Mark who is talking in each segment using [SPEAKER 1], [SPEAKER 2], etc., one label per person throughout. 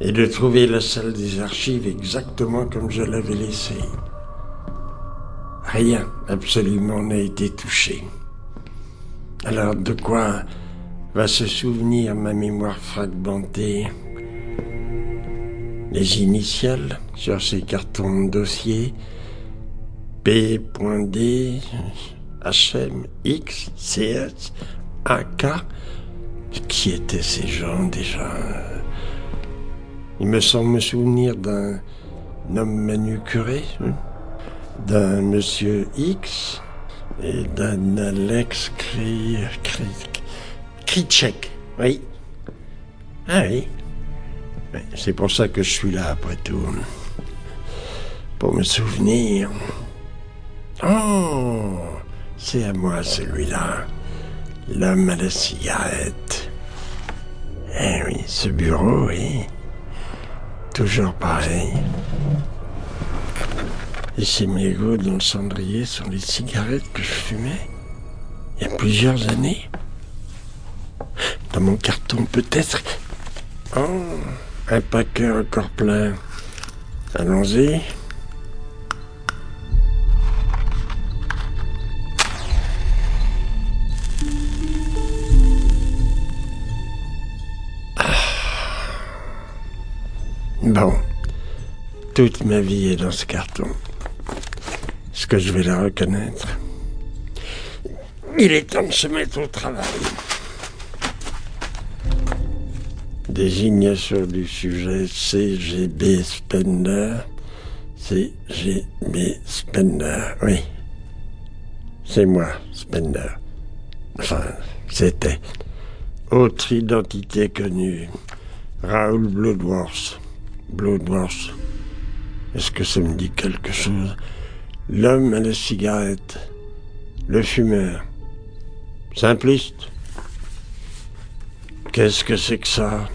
[SPEAKER 1] Et de trouver la salle des archives exactement comme je l'avais laissée. Rien, absolument, n'a été touché. Alors de quoi va se souvenir ma mémoire fragmentée? Les initiales sur ces cartons de dossier P.D, HM, X, AK. Qui étaient ces gens déjà Il me semble me souvenir d'un homme manucuré, hein, d'un monsieur X et d'un Alex Kri... Oui. Ah oui. Oui, C'est pour ça que je suis là, après tout. Pour me souvenir. Oh, c'est à moi celui-là. L'homme à la cigarette. Eh oui, ce bureau, oui. Toujours pareil. Et ces mégots dans le cendrier sont les cigarettes que je fumais il y a plusieurs années. Dans mon carton, peut-être. Oh, un paquet encore plein. Allons-y. Bon. Toute ma vie est dans ce carton. Est-ce que je vais la reconnaître Il est temps de se mettre au travail. Désignation du sujet CGB Spender. CGB Spender, oui. C'est moi, Spender. Enfin, c'était. Autre identité connue. Raoul Bloodworth. Bloodworth. Est-ce que ça me dit quelque chose? L'homme à la cigarette. Le fumeur. Simpliste. Qu'est-ce que c'est que ça?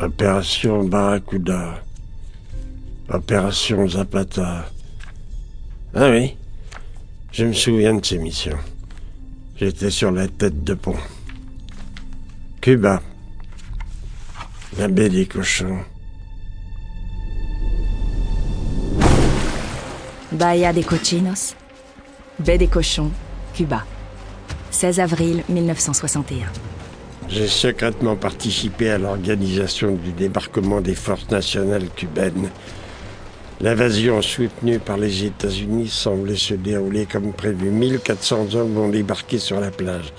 [SPEAKER 1] Opération Barracuda. Opération Zapata. Ah oui, je me souviens de ces missions. J'étais sur la tête de pont. Cuba. La baie des cochons.
[SPEAKER 2] Bahia des Cochinos, baie des Cochons, Cuba. 16 avril 1961.
[SPEAKER 1] J'ai secrètement participé à l'organisation du débarquement des forces nationales cubaines. L'invasion soutenue par les États-Unis semblait se dérouler comme prévu. 1400 hommes ont débarqué sur la plage.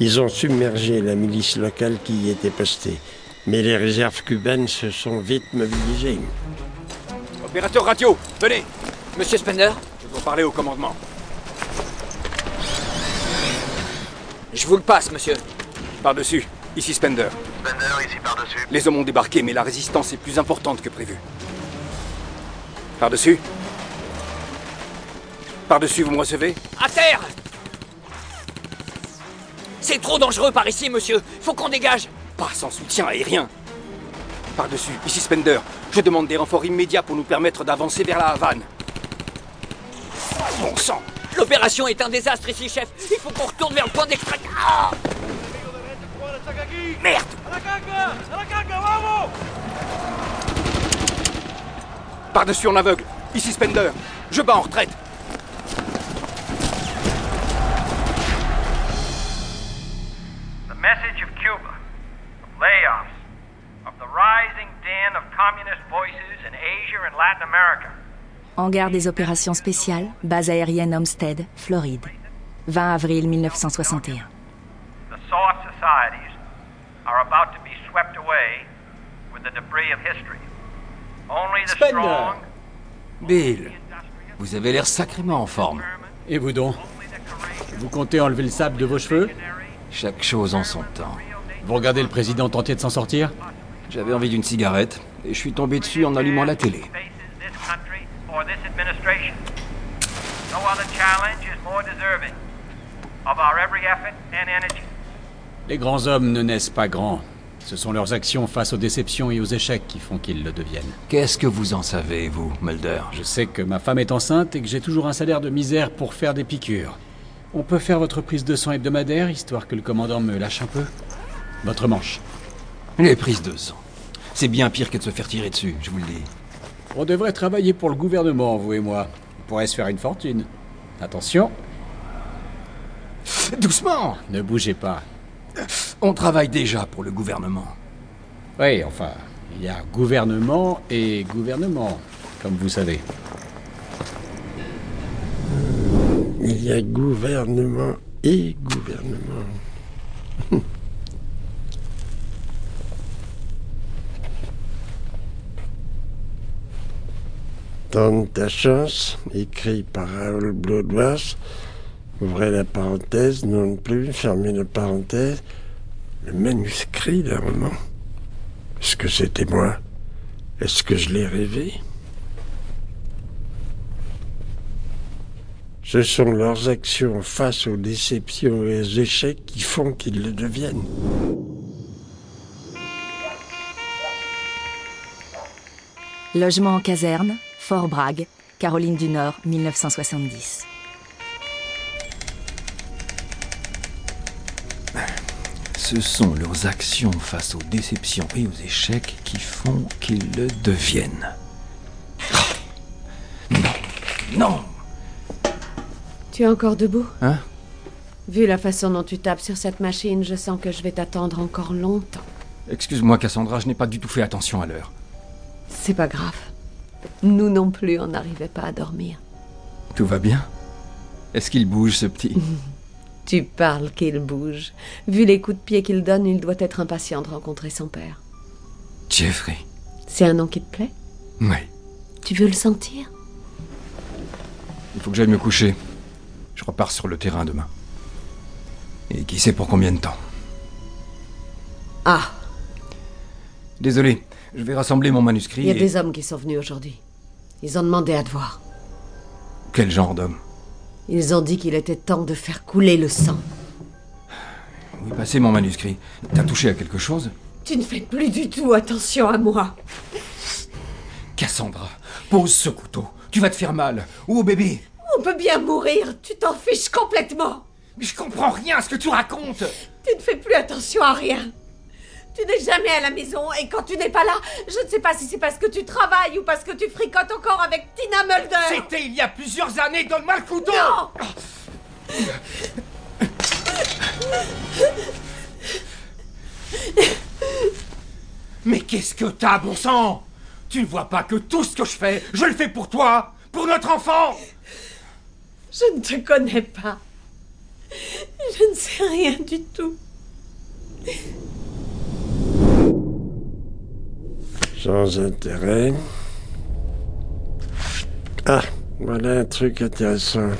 [SPEAKER 1] Ils ont submergé la milice locale qui y était postée. Mais les réserves cubaines se sont vite mobilisées.
[SPEAKER 3] Opérateur radio, venez
[SPEAKER 4] Monsieur Spender
[SPEAKER 3] Je dois parler au commandement.
[SPEAKER 4] Je vous le passe, monsieur.
[SPEAKER 3] Par-dessus, ici Spender.
[SPEAKER 5] Spender ici par-dessus.
[SPEAKER 3] Les hommes ont débarqué, mais la résistance est plus importante que prévu. Par-dessus Par-dessus, vous me recevez?
[SPEAKER 4] À terre C'est trop dangereux par ici, monsieur. Faut qu'on dégage.
[SPEAKER 3] Pas sans soutien aérien. Par-dessus, ici Spender. Je demande des renforts immédiats pour nous permettre d'avancer vers la Havane. Bon sang
[SPEAKER 4] L'opération est un désastre ici, chef. Il faut qu'on retourne vers le point d'extraction. Ah
[SPEAKER 3] Merde Par-dessus en aveugle. Ici Spender. Je bats en retraite.
[SPEAKER 2] Hangar des opérations spéciales, base aérienne Homestead, Floride. 20 avril 1961.
[SPEAKER 6] The soft societies are about to be swept away with the debris of history. Only the
[SPEAKER 7] Spender. Bill, vous avez l'air sacrément en forme.
[SPEAKER 8] Et vous donc? Vous comptez enlever le sable de vos cheveux?
[SPEAKER 7] Chaque chose en son temps.
[SPEAKER 8] Vous regardez le président tenter de s'en sortir?
[SPEAKER 7] J'avais envie d'une cigarette et je suis tombé dessus en allumant la télé.
[SPEAKER 6] faces this country or this administration. No other challenge is more deserving of our every effort and energy.
[SPEAKER 8] Les grands hommes ne naissent pas grands. Ce sont leurs actions face aux déceptions et aux échecs qui font qu'ils le deviennent.
[SPEAKER 7] Qu'est-ce que vous en savez, vous, Mulder?
[SPEAKER 8] Je sais que ma femme est enceinte et que j'ai toujours un salaire de misère pour faire des piqûres. On peut faire votre prise de sang hebdomadaire, histoire que le commandant me lâche un peu? Votre manche.
[SPEAKER 7] Les prises de sang. C'est bien pire que de se faire tirer dessus, je vous le dis.
[SPEAKER 8] On devrait travailler pour le gouvernement, vous et moi. On pourrait se faire une fortune. Attention,
[SPEAKER 7] Doucement
[SPEAKER 8] ne bougez pas.
[SPEAKER 7] On travaille déjà pour le gouvernement.
[SPEAKER 8] Oui, enfin, il y a gouvernement et gouvernement, comme vous savez.
[SPEAKER 1] Il y a gouvernement et gouvernement. Tente ta chance, écrit par Raoul Bloodworth. Ouvrez la parenthèse, non plus, fermez la parenthèse. Le manuscrit d'un roman. Est-ce que c'était moi? Est-ce que je l'ai rêvé? Ce sont leurs actions face aux déceptions et aux échecs qui font qu'ils le deviennent.
[SPEAKER 2] Logement en caserne, Fort Bragg, Caroline du Nord, 1970.
[SPEAKER 7] Ce sont leurs actions face aux déceptions et aux échecs qui font qu'ils le deviennent. Ah. Non, non
[SPEAKER 5] Tu es encore debout?
[SPEAKER 7] Hein?
[SPEAKER 5] Vu la façon dont tu tapes sur cette machine, je sens que je vais t'attendre encore longtemps.
[SPEAKER 7] Excuse-moi, Cassandra, je n'ai pas du tout fait attention à l'heure.
[SPEAKER 5] C'est pas grave. Nous non plus, on n'arrivait pas à dormir.
[SPEAKER 7] Tout va bien Est-ce qu'il bouge, ce petit?
[SPEAKER 5] Tu parles qu'il bouge. Vu les coups de pied qu'il donne, il doit être impatient de rencontrer son père.
[SPEAKER 7] Jeffrey
[SPEAKER 5] C'est un nom qui te plaît?
[SPEAKER 7] Oui.
[SPEAKER 5] Tu veux le sentir?
[SPEAKER 7] Il faut que j'aille me coucher. Je repars sur le terrain demain. Et qui sait pour combien de temps?
[SPEAKER 5] Ah,
[SPEAKER 7] Désolé, je vais rassembler mon manuscrit.
[SPEAKER 5] il y a
[SPEAKER 7] et-
[SPEAKER 5] des hommes qui sont venus aujourd'hui. Ils ont demandé à te voir.
[SPEAKER 7] Quel genre d'homme?
[SPEAKER 5] Ils ont dit qu'il était temps de faire couler le sang.
[SPEAKER 7] Oui, passez mon manuscrit. T'as touché à quelque chose?
[SPEAKER 5] Tu ne fais plus du tout attention à moi.
[SPEAKER 7] Cassandra, pose ce couteau. Tu vas te faire mal. Ou au bébé?
[SPEAKER 5] On peut bien mourir, tu t'en fiches complètement.
[SPEAKER 7] Mais je comprends rien à ce que tu racontes.
[SPEAKER 5] Tu ne fais plus attention à rien. Tu n'es jamais à la maison et quand tu n'es pas là, je ne sais pas si c'est parce que tu travailles ou parce que tu fricotes encore avec Tina Mulder.
[SPEAKER 7] C'était il y a plusieurs années. Donne-moi le couteau.
[SPEAKER 5] Non
[SPEAKER 7] Mais qu'est-ce que t'as, bon sang? Tu ne vois pas que tout ce que je fais, je le fais pour toi, pour notre enfant?
[SPEAKER 5] Je ne te connais pas. Je ne sais rien du tout.
[SPEAKER 1] Sans intérêt. Ah, voilà un truc intéressant.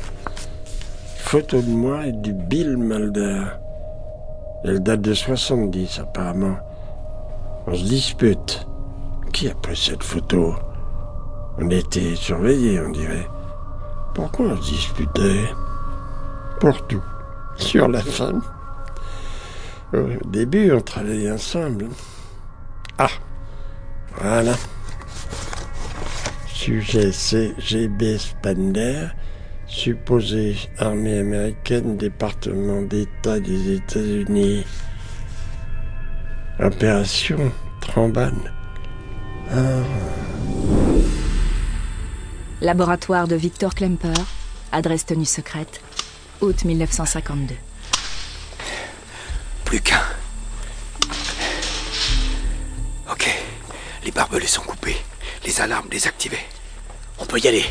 [SPEAKER 1] Photo de moi et du Bill Mulder. Elle date de 70 apparemment. On se dispute. Qui a pris cette photo? On était surveillés, on dirait. Pourquoi on se disputait? Pour tout. Sur la femme. Au début, on travaillait ensemble. Ah, voilà. Sujet c'est GB Spander, supposé armée américaine, département d'État des États-Unis. Opération Trambane.
[SPEAKER 2] Laboratoire de Victor Klemper, adresse tenue secrète, août 1952.
[SPEAKER 3] Plus qu'un. Sont coupés. Les alarmes désactivées. On peut y aller.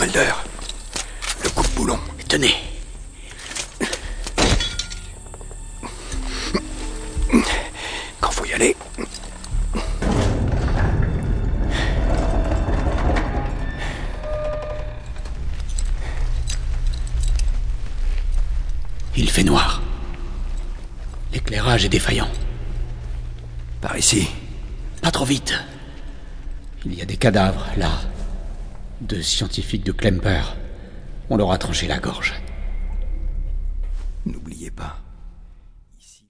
[SPEAKER 3] Mulder. Le coupe-boulon. Tenez. Il fait noir. L'éclairage est défaillant. Par ici. Pas trop vite.
[SPEAKER 8] Il y a des cadavres, là. Deux scientifiques de Klemper. On leur a tranché la gorge.
[SPEAKER 7] N'oubliez pas,